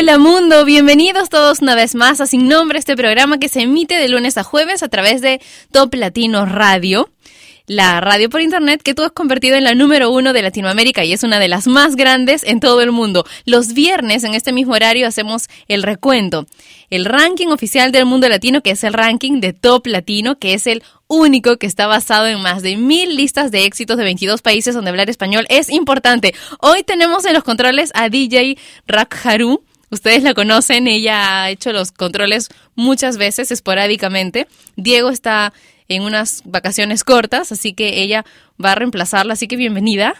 Hola mundo, bienvenidos todos una vez más a Sin Nombre, este programa que se emite de lunes a jueves a través de Top Latino Radio, la radio por internet que tú has convertido en la número uno de Latinoamérica y es una de las más grandes en todo el mundo. Los viernes en este mismo horario hacemos el recuento, el ranking oficial del mundo latino que es el ranking de Top Latino, que es el único que está basado en más de mil listas de éxitos de 22 países donde hablar español es importante. Hoy tenemos en los controles a DJ Rakharu Ustedes la conocen, ella ha hecho los controles muchas veces, esporádicamente. Diego está en unas vacaciones cortas, así que ella va a reemplazarla, así que bienvenida.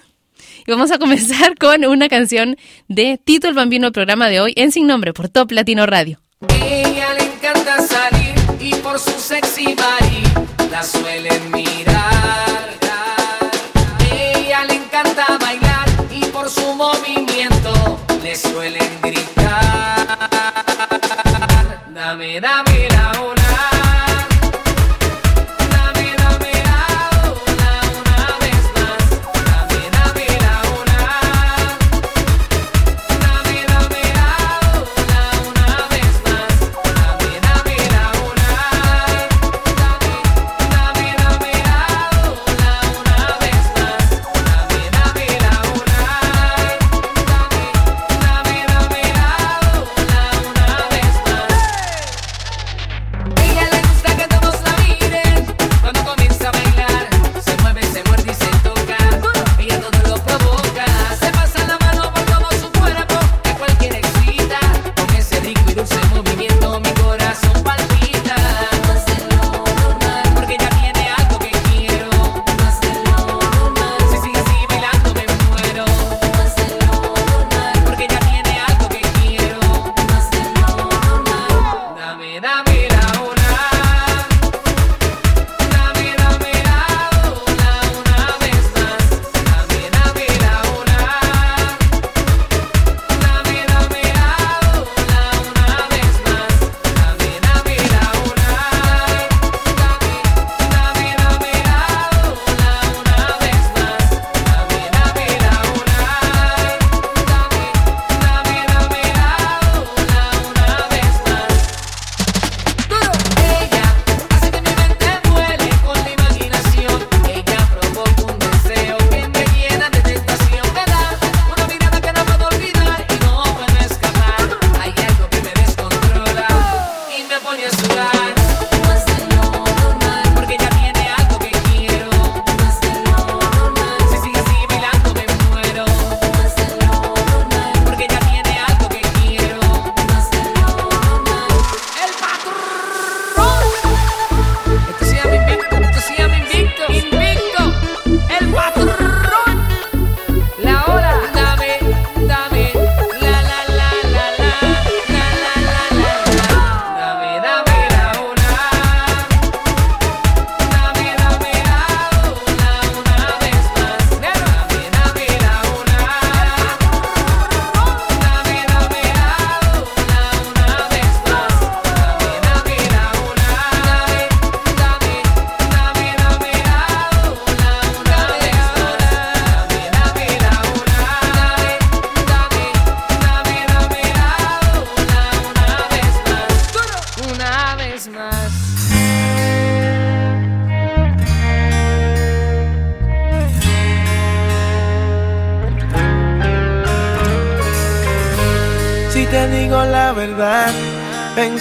Y vamos a comenzar con una canción de Tito el Bambino, el programa de hoy, en Sin Nombre, por Top Latino Radio. Ella le encanta salir y por su sexy body la suelen mirar. Ella le encanta bailar y por su movimiento le suelen Dame la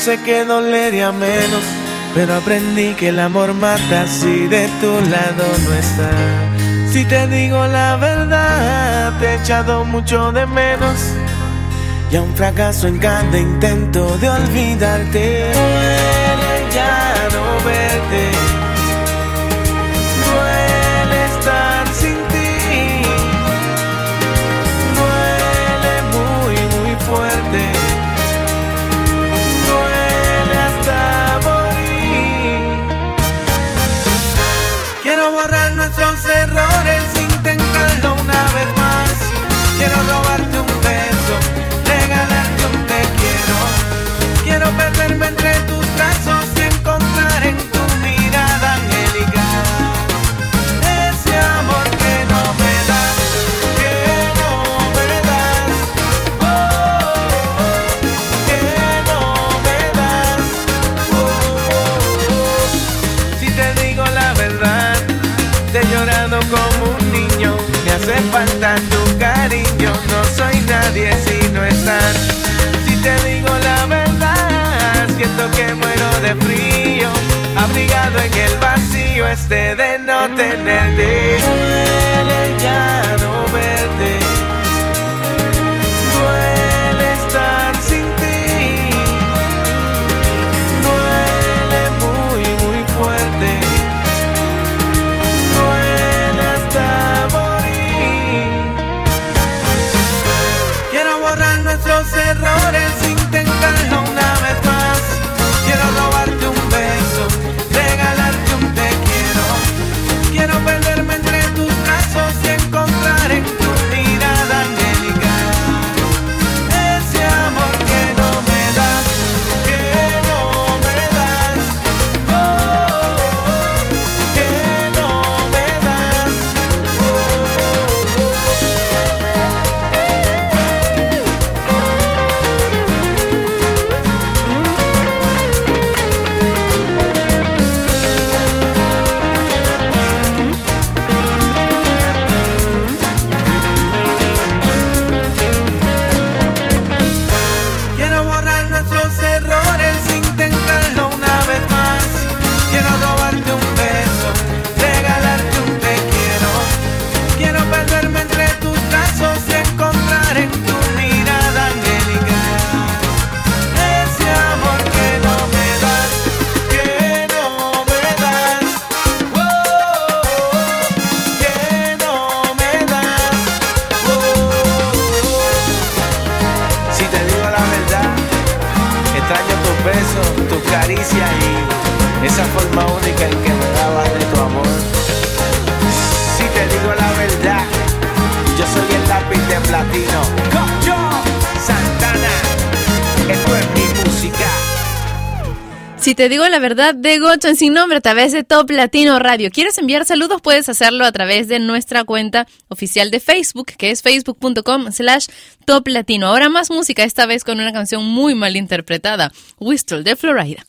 Pensé que dolería menos, pero aprendí que el amor mata si de tu lado no está. Si te digo la verdad, te he echado mucho de menos. Y a un fracaso en cada intento de olvidarte, ya no verte. Nadie si no estás. Si te digo la verdad, siento que muero de frío, abrigado en el vacío este de no tenerte. Duele ya no verte, esa forma única en que me dabas de tu amor. Si te digo la verdad, yo soy el lápiz de platino. Yo, Santana, esto es mi música. Si te digo la verdad, de Gocho en sin nombre a través de Top Latino Radio. ¿Quieres enviar saludos? Puedes hacerlo a través de nuestra cuenta oficial de Facebook, que es facebook.com slash Top Latino. Ahora más música, esta vez con una canción muy mal interpretada, Whistle de Florida.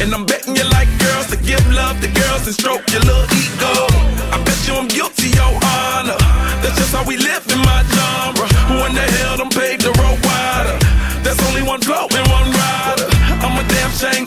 and I'm betting you like girls to give love to girls and stroke your little ego. I bet you I'm guilty, your honor. That's just how we live in my genre. Who in the hell done paved the road wider? There's only one flow and one rider. I'm a damn shame,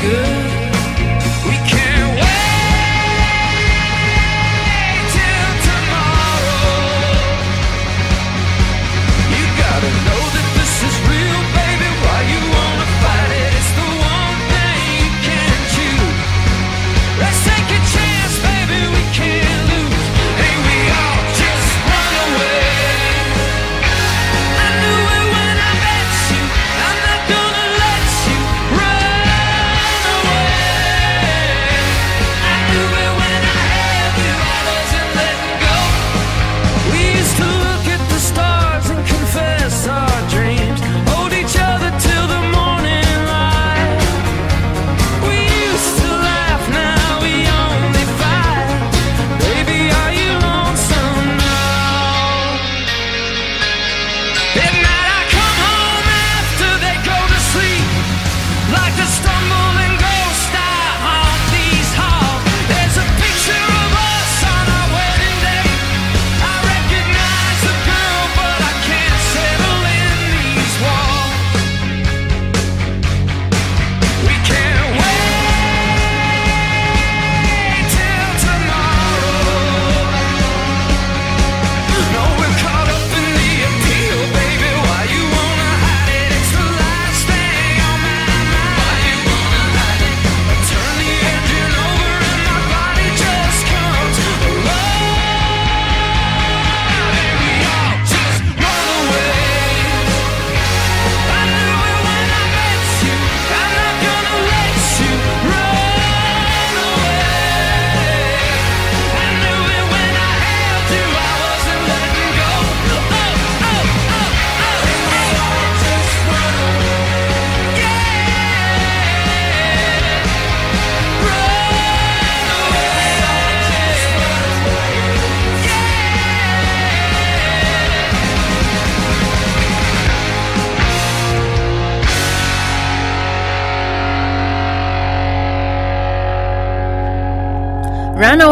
good.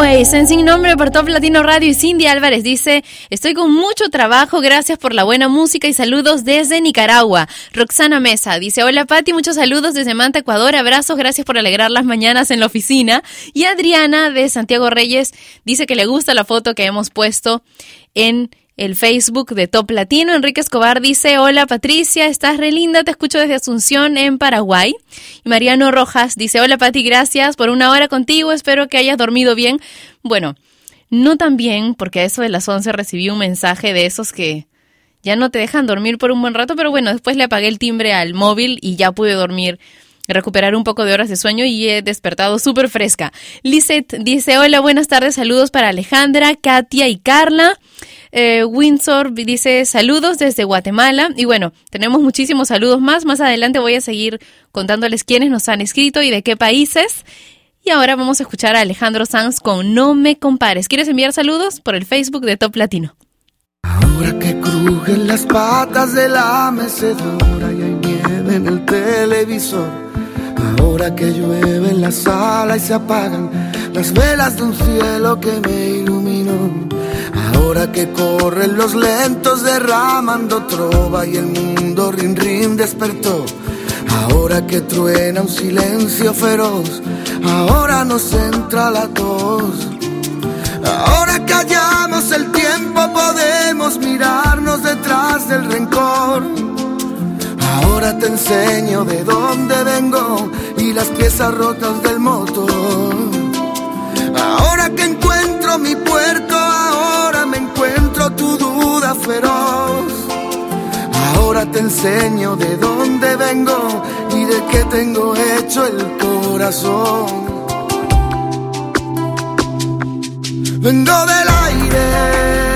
En Sin Nombre por Top Latino Radio y Cindy Álvarez dice, estoy con mucho trabajo, gracias por la buena música y saludos desde Nicaragua. Roxana Mesa dice, hola Patti, muchos saludos desde Manta, Ecuador, abrazos, gracias por alegrar las mañanas en la oficina. Y Adriana de Santiago Reyes dice que le gusta la foto que hemos puesto en el Facebook de Top Latino. Enrique Escobar dice, hola Patricia, estás re linda, te escucho desde Asunción en Paraguay. Y Mariano Rojas dice, hola Pati, gracias por una hora contigo, espero que hayas dormido bien. Bueno, no tan bien, porque a eso de las 11 recibí un mensaje de esos que ya no te dejan dormir por un buen rato, pero bueno, después le apagué el timbre al móvil y ya pude dormir recuperar un poco de horas de sueño y he despertado súper fresca. Lizeth dice, hola, buenas tardes, saludos para Alejandra, Katia y Carla. Eh, Windsor dice saludos desde Guatemala. Y bueno, tenemos muchísimos saludos más. Más adelante voy a seguir contándoles quiénes nos han escrito y de qué países. Y ahora vamos a escuchar a Alejandro Sanz con No me compares. ¿Quieres enviar saludos? Por el Facebook de Top Latino. Ahora que crujen las patas de la mecedora y hay nieve en el televisor. Ahora que llueve en la sala y se apagan las velas de un cielo que me iluminó. Ahora que corren los lentos derramando trova y el mundo rin rin despertó. Ahora que truena un silencio feroz, ahora nos entra la tos. Ahora que hallamos el tiempo podemos mirarnos detrás del rencor. Ahora te enseño de dónde vengo y las piezas rotas del motor. Ahora que encuentro mi puerto, tu duda feroz. Ahora te enseño de dónde vengo y de qué tengo hecho el corazón. Vengo del aire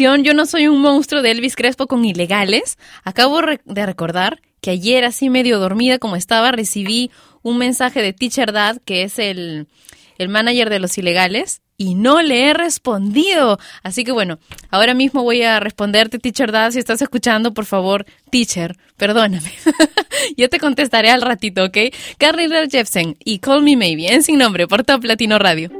Yo no soy un monstruo de Elvis Crespo con ilegales, acabo de recordar que ayer, así medio dormida como estaba, recibí un mensaje de Teacher Dad, que es el, el manager de los ilegales, y no le he respondido. Así que bueno, ahora mismo voy a responderte, teacher Dad. Si estás escuchando, por favor, teacher, perdóname. Yo te contestaré al ratito, ¿ok? Carrie Jepsen y Call Me Maybe en Sin Nombre por Top Latino Radio.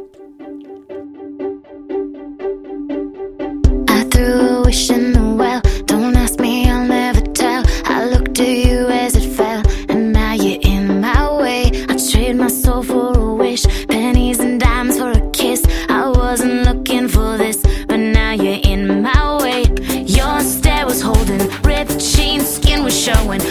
showing.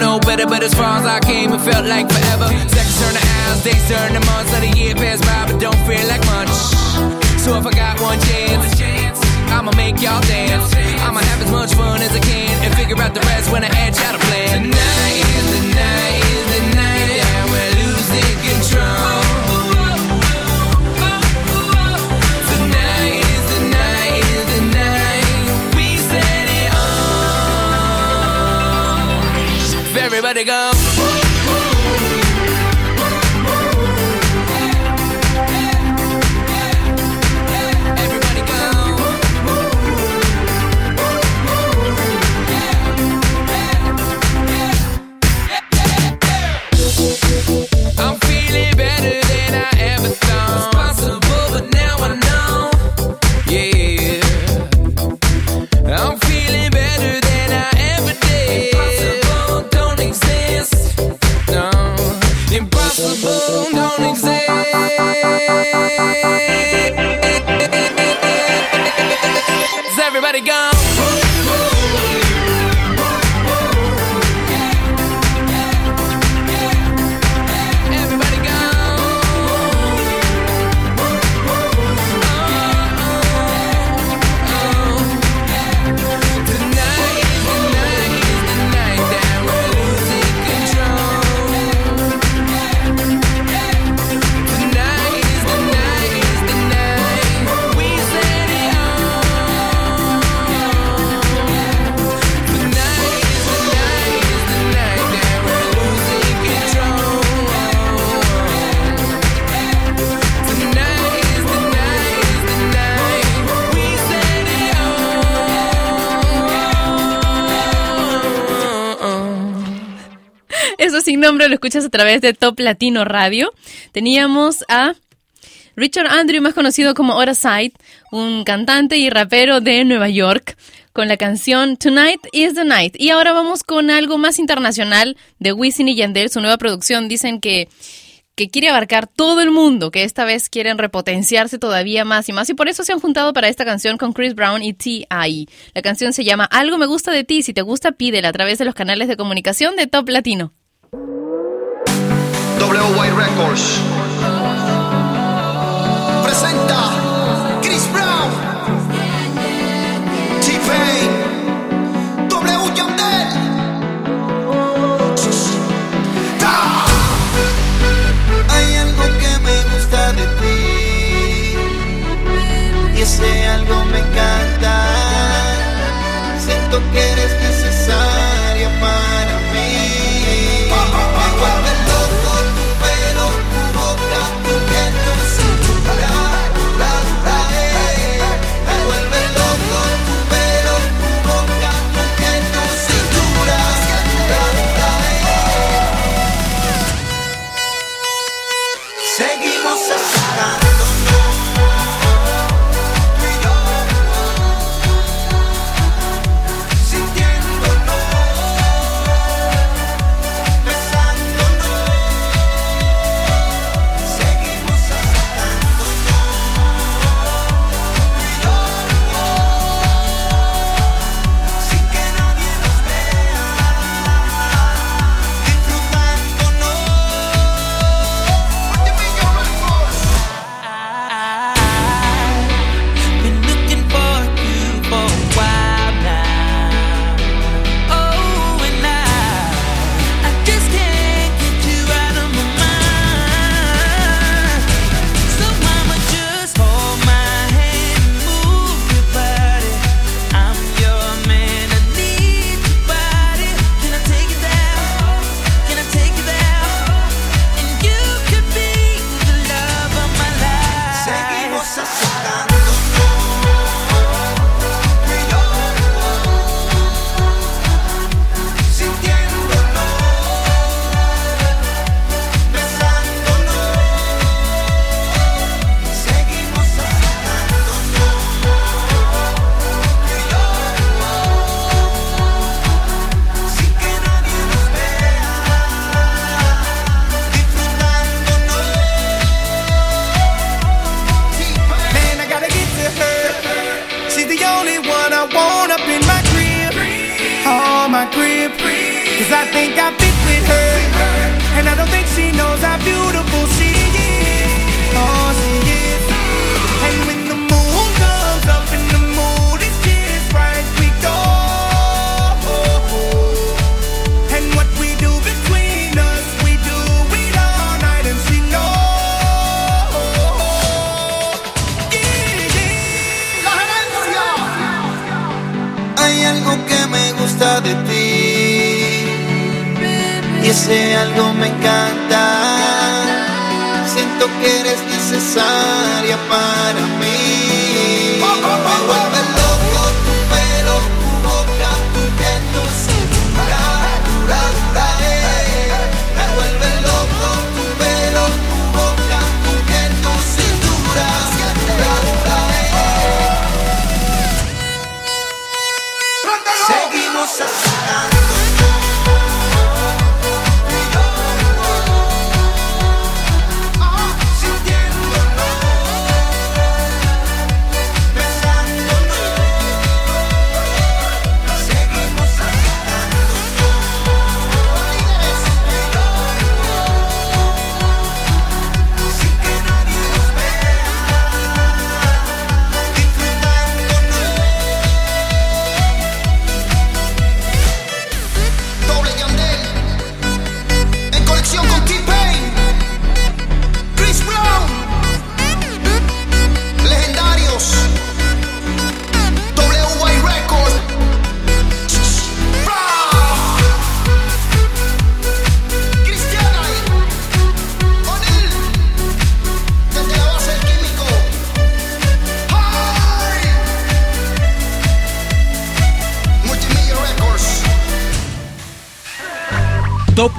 Don't know no better, but as far as I came, it felt like forever. Seconds turn to hours, days turn to months, let a year pass by, but don't feel like much. So if I got one chance, I'ma make y'all dance. I'ma have as much fun as I can and figure out the rest when I add y'all to plan. Tonight is the night, is the night that we're losing control. Everybody go. Lo escuchas a través de Top Latino Radio. Teníamos a Richard Andrew, más conocido como Side, un cantante y rapero de Nueva York, con la canción Tonight is the Night. Y ahora vamos con algo más internacional de Wisin y Yandel, su nueva producción. Dicen que que quiere abarcar todo el mundo, que esta vez quieren repotenciarse todavía más y más y por eso se han juntado para esta canción con Chris Brown y T.I. La canción se llama Algo me gusta de ti, si te gusta pídela a través de los canales de comunicación de Top Latino. W White Records. Presenta me encanta. Siento que eres necesaria para mí.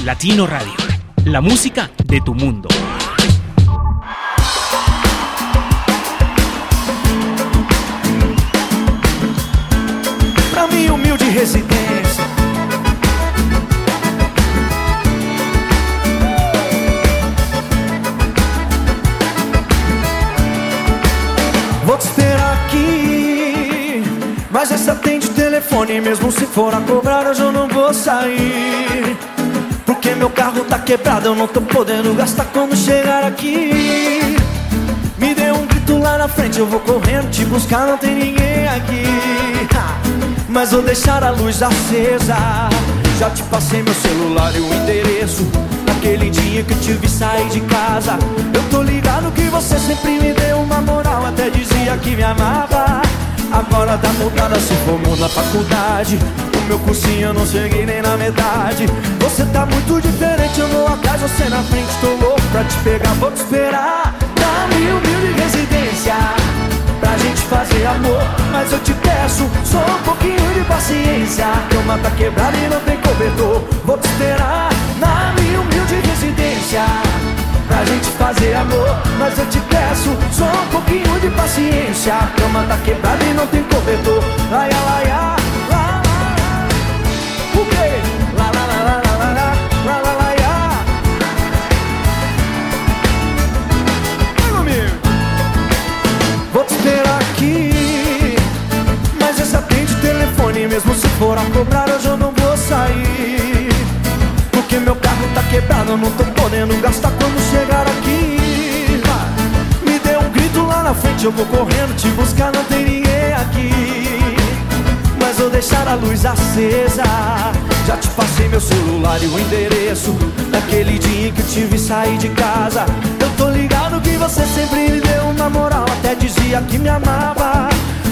Latino Radio. La música de tu mundo. Pra minha humilde residência. Vou te esperar aqui. Mas essa atende telefone, mesmo se for a cobrar, hoje eu não vou sair. Porque meu carro tá quebrado, eu não tô podendo gastar quando chegar aqui. Me dê um grito lá na frente, eu vou correndo te buscar, não tem ninguém aqui. Mas vou deixar a luz acesa. Já te passei meu celular e o endereço. Naquele dia que eu te vi sair de casa. Eu tô ligado que você sempre me deu uma moral, até dizia que me amava. Agora tá mudada, se formou na faculdade. Meu cursinho eu não cheguei nem na metade. Você tá muito diferente, eu vou atrás, você na frente. Tô louco pra te pegar, vou te esperar. Na minha humilde residência pra gente fazer amor. Mas eu te peço só um pouquinho de paciência. Cama tá quebrada e não tem cobertor. Vou te esperar na minha humilde residência. Pra gente fazer amor, mas eu te peço só um pouquinho de paciência. Cama tá quebrada e não tem cobertor. Ai, ai, ai, ai. O quê? Lá, lá, lá, lá, lá, lá, lá, lá, lá, lá. Vou te esperar aqui Mas esse atende o telefone Mesmo se for cobrar hoje eu não vou sair Porque meu carro tá quebrado não tô podendo gastar quando chegar aqui Me dê um grito lá na frente Eu vou correndo te buscar Não tem ninguém aqui deixar a luz acesa. Já te passei meu celular e o endereço Naquele dia em que eu te vi sair de casa. Eu tô ligado que você sempre me deu uma moral Até dizia que me amava.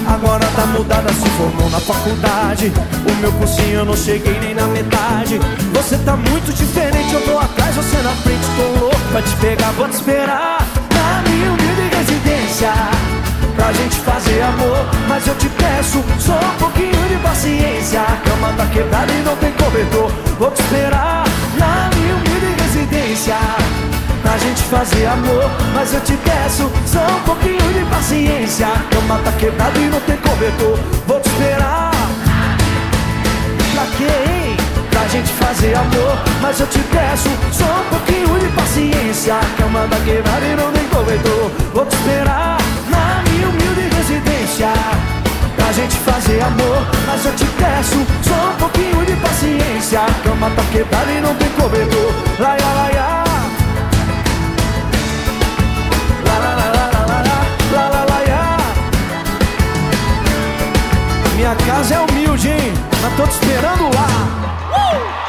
Agora tá mudada, se formou na faculdade. O meu cursinho eu não cheguei nem na metade. Você tá muito diferente, eu vou atrás, você na frente Tô louco pra te pegar, vou te esperar. Na minha humilde residência Pra gente fazer amor, mas eu te peço Só um pouquinho de paciência. A cama tá quebrada e não tem cobertor. Vou te esperar na minha humilde residência Pra gente fazer amor, mas eu te peço Só um pouquinho de paciência. A cama tá quebrada e não tem cobertor. Vou te esperar. Pra hein? Pra gente fazer amor, mas eu te peço Só um pouquinho de paciência. A cama tá quebrada e não tem cobertor. Vou te esperar residência pra gente fazer amor. Mas eu te peço só um pouquinho de paciência. A cama tá quebrada e não tem cobertor. Laia, laia. Minha casa é humilde, hein? Mas tô te esperando lá. Uh!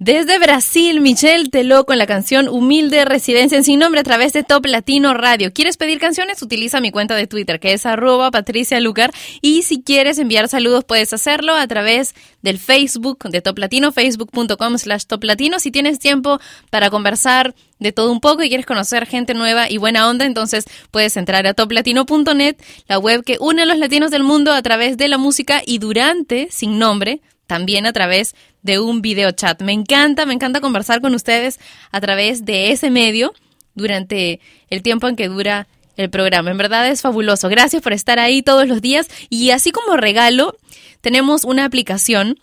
Desde Brasil, Michelle Teló con la canción Humilde Residencia en Sin Nombre a través de Top Latino Radio. ¿Quieres pedir canciones? Utiliza mi cuenta de Twitter que es arroba Patricia Lucar y si quieres enviar saludos puedes hacerlo a través del Facebook de Top Latino, facebook.com slash Top Latino. Si tienes tiempo para conversar de todo un poco y quieres conocer gente nueva y buena onda, entonces puedes entrar a toplatino.net, la web que une a los latinos del mundo a través de la música y durante, sin nombre, también a través de un video chat. Me encanta, me encanta conversar con ustedes a través de ese medio durante el tiempo en que dura el programa. En verdad es fabuloso. Gracias por estar ahí todos los días. Y así como regalo, tenemos una aplicación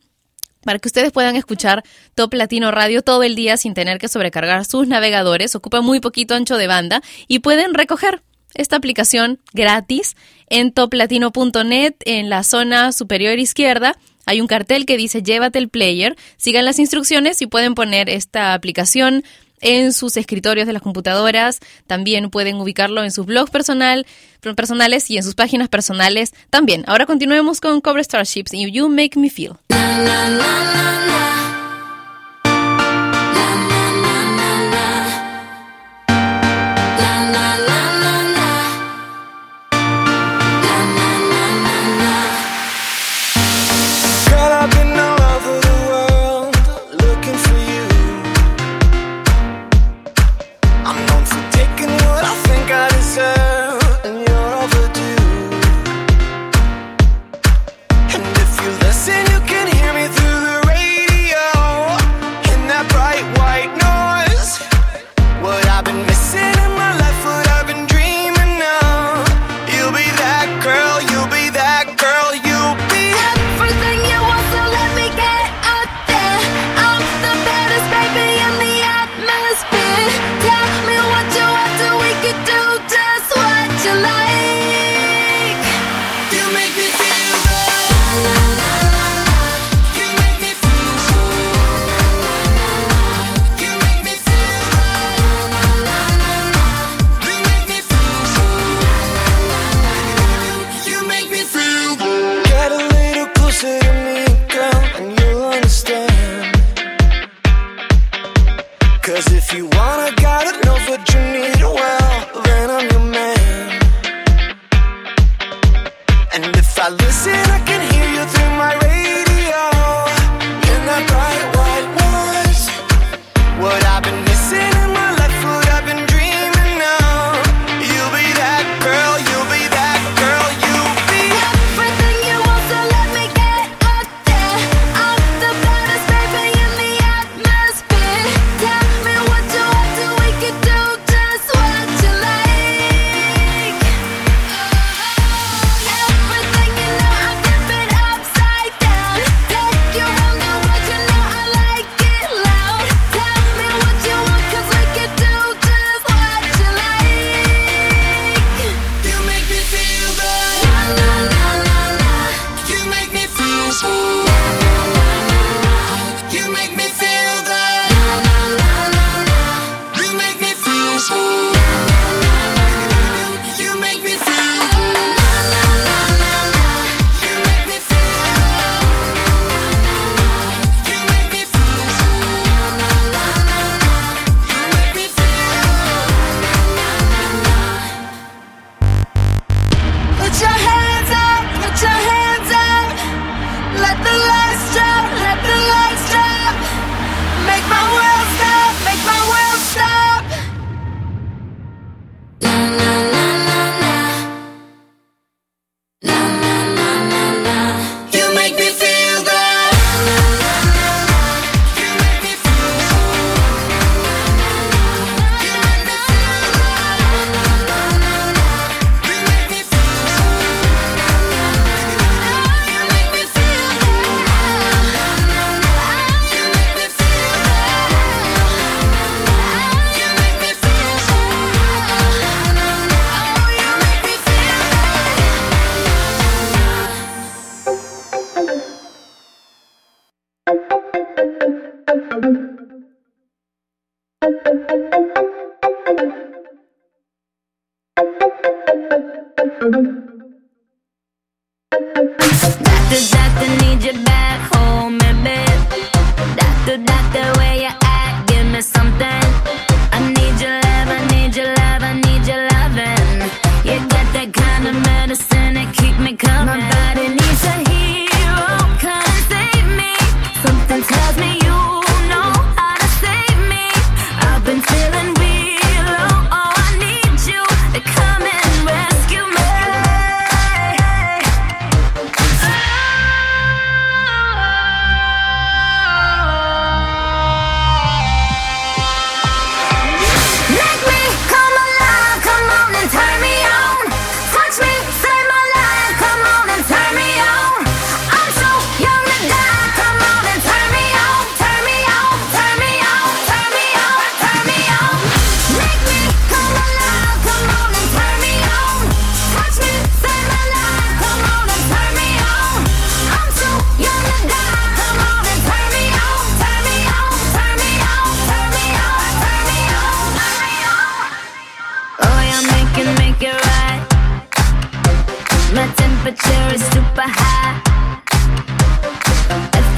para que ustedes puedan escuchar Top Latino Radio todo el día sin tener que sobrecargar sus navegadores. Ocupa muy poquito ancho de banda y pueden recoger esta aplicación gratis en toplatino.net en la zona superior izquierda hay un cartel que dice llévate el player, sigan las instrucciones y pueden poner esta aplicación en sus escritorios de las computadoras, también pueden ubicarlo en sus blogs personal, personales y en sus páginas personales también. Ahora continuemos con Cover Starships y You Make Me Feel. Girl,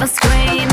a screen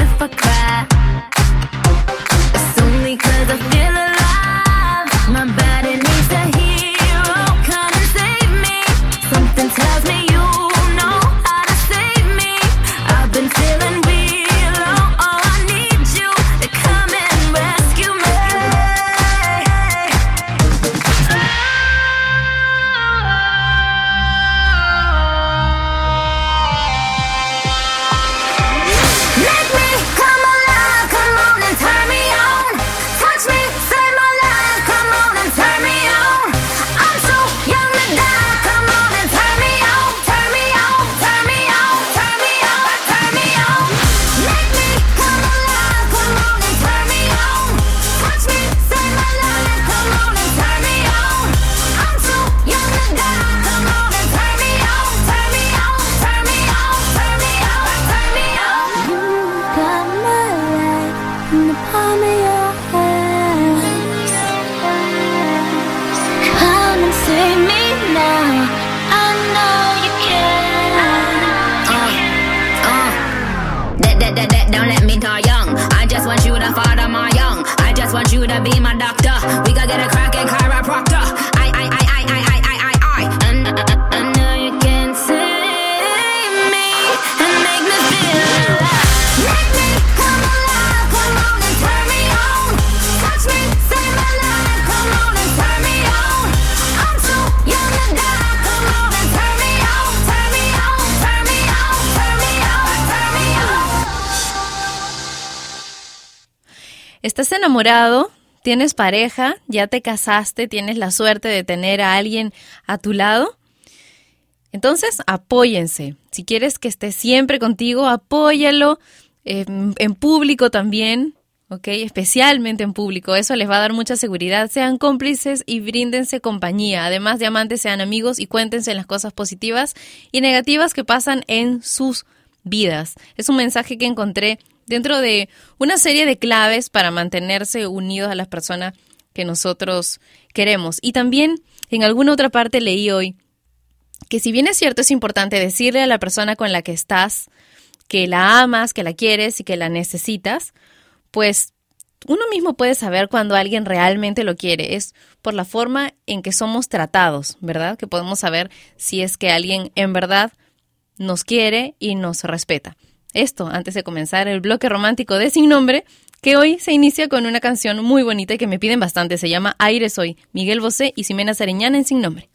tienes pareja, ya te casaste, tienes la suerte de tener a alguien a tu lado. Entonces, apóyense. Si quieres que esté siempre contigo, apóyalo em, en público también, ¿ok? Especialmente en público. Eso les va a dar mucha seguridad. Sean cómplices y bríndense compañía. Además de amantes, sean amigos y cuéntense las cosas positivas y negativas que pasan en sus vidas. Es un mensaje que encontré dentro de una serie de claves para mantenerse unidos a las personas que nosotros queremos. Y también en alguna otra parte leí hoy que si bien es cierto es importante decirle a la persona con la que estás que la amas, que la quieres y que la necesitas, pues uno mismo puede saber cuando alguien realmente lo quiere. Es por la forma en que somos tratados, ¿verdad? Que podemos saber si es que alguien en verdad nos quiere y nos respeta. Esto antes de comenzar el bloque romántico de Sin Nombre, que hoy se inicia con una canción muy bonita y que me piden bastante. Se llama Aire Soy, Miguel Bosé y Ximena Sariñana en Sin Nombre.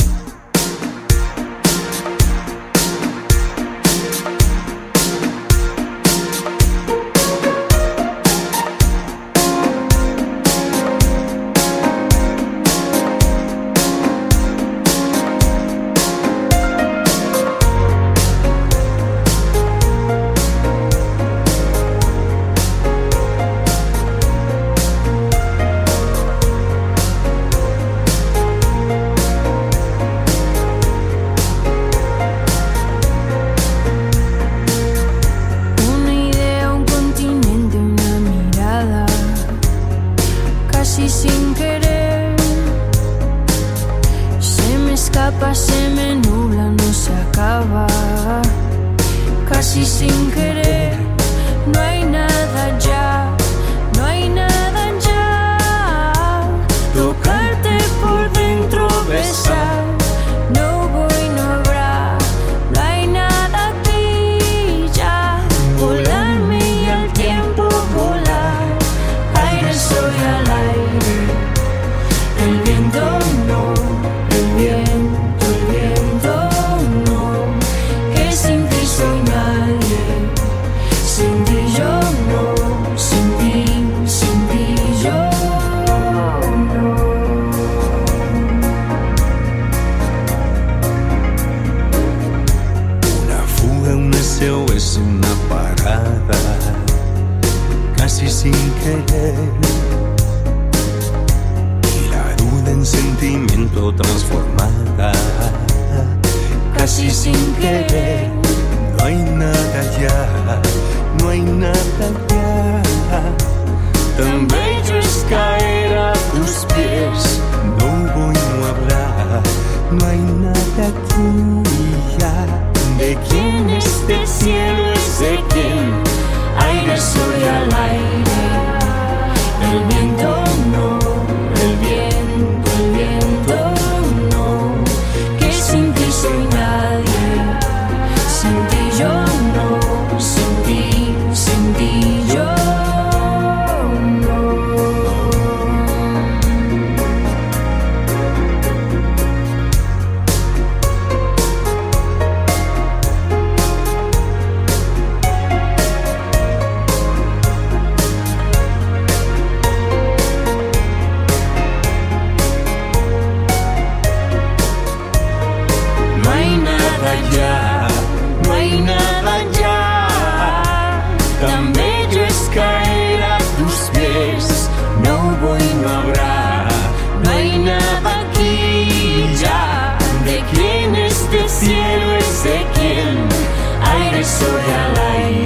So yeah.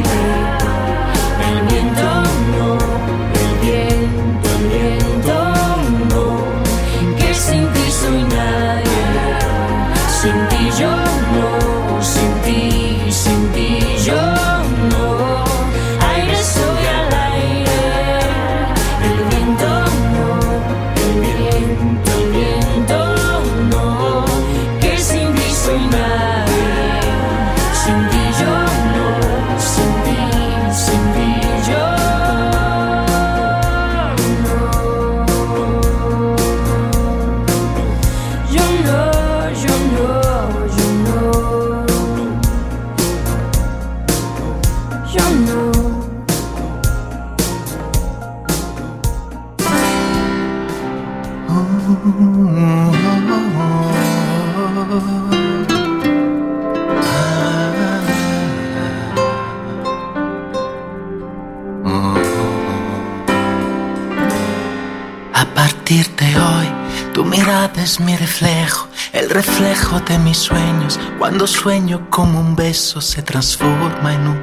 eres mi reflejo, el reflejo de mis sueños. Cuando sueño como un beso se transforma en un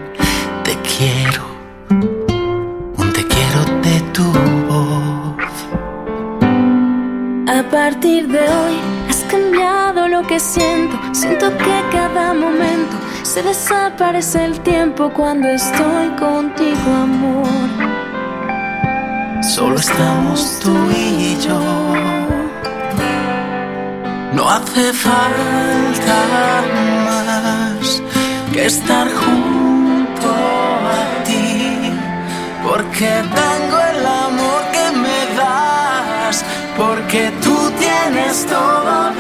te quiero, un te quiero de tu voz. A partir de hoy has cambiado lo que siento, siento que cada momento se desaparece el tiempo cuando estoy contigo, amor. Solo estamos tú y yo hace falta más que estar junto a ti, porque tengo el amor que me das, porque tú tienes todo.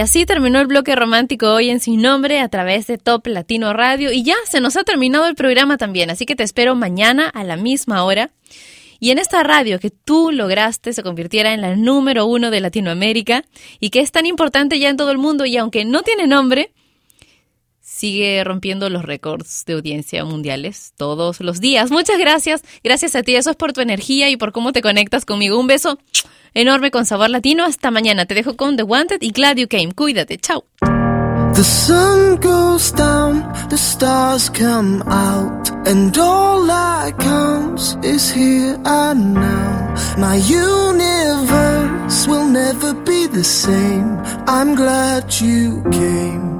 Y así terminó el bloque romántico hoy en Sin Nombre a través de Top Latino Radio. Y ya se nos ha terminado el programa también, así que te espero mañana a la misma hora. Y en esta radio que tú lograste se convirtiera en la número uno de Latinoamérica y que es tan importante ya en todo el mundo y aunque no tiene nombre, sigue rompiendo los récords de audiencia mundiales todos los días. Muchas gracias. Gracias a ti. Eso es por tu energía y por cómo te conectas conmigo. Un beso enorme con sabor latino. Hasta mañana. Te dejo con The Wanted y Glad You Came. Cuídate. Chao. The sun goes down, the stars come out, and all that counts is here and now. My universe will never be the same. I'm glad you came.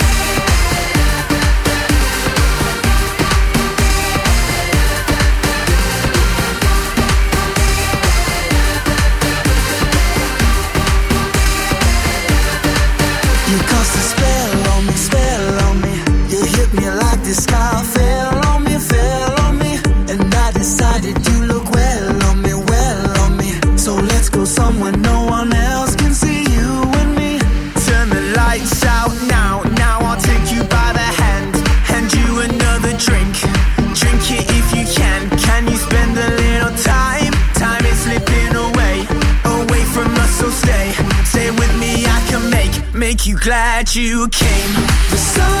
You look well on me, well on me. So let's go somewhere no one else can see you and me. Turn the lights out now, now I'll take you by the hand, hand you another drink, drink it if you can. Can you spend a little time, time is slipping away, away from us, so stay, stay with me. I can make, make you glad you came.